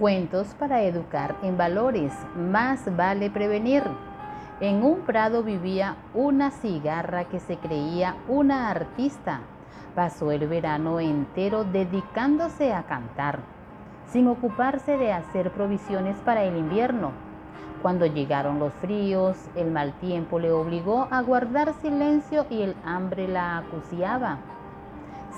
Cuentos para educar en valores. Más vale prevenir. En un prado vivía una cigarra que se creía una artista. Pasó el verano entero dedicándose a cantar, sin ocuparse de hacer provisiones para el invierno. Cuando llegaron los fríos, el mal tiempo le obligó a guardar silencio y el hambre la acuciaba.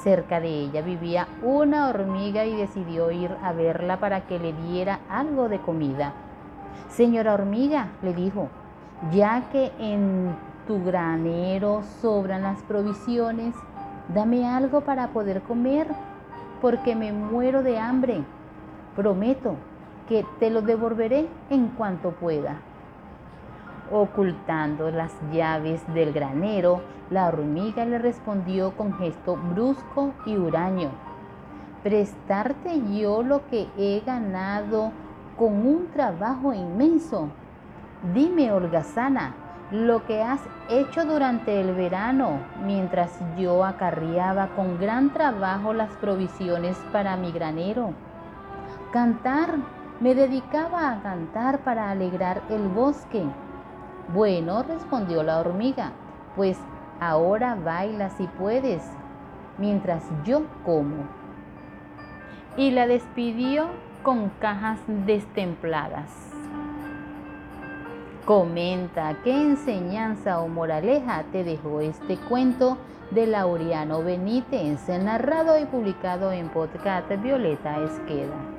Cerca de ella vivía una hormiga y decidió ir a verla para que le diera algo de comida. Señora hormiga, le dijo, ya que en tu granero sobran las provisiones, dame algo para poder comer, porque me muero de hambre. Prometo que te lo devolveré en cuanto pueda. Ocultando las llaves del granero, la hormiga le respondió con gesto brusco y huraño. Prestarte yo lo que he ganado con un trabajo inmenso. Dime, holgazana, lo que has hecho durante el verano, mientras yo acarreaba con gran trabajo las provisiones para mi granero. Cantar, me dedicaba a cantar para alegrar el bosque bueno, respondió la hormiga, pues ahora baila si puedes, mientras yo como. Y la despidió con cajas destempladas. Comenta qué enseñanza o moraleja te dejó este cuento de Laureano Benítez, narrado y publicado en podcast Violeta Esqueda.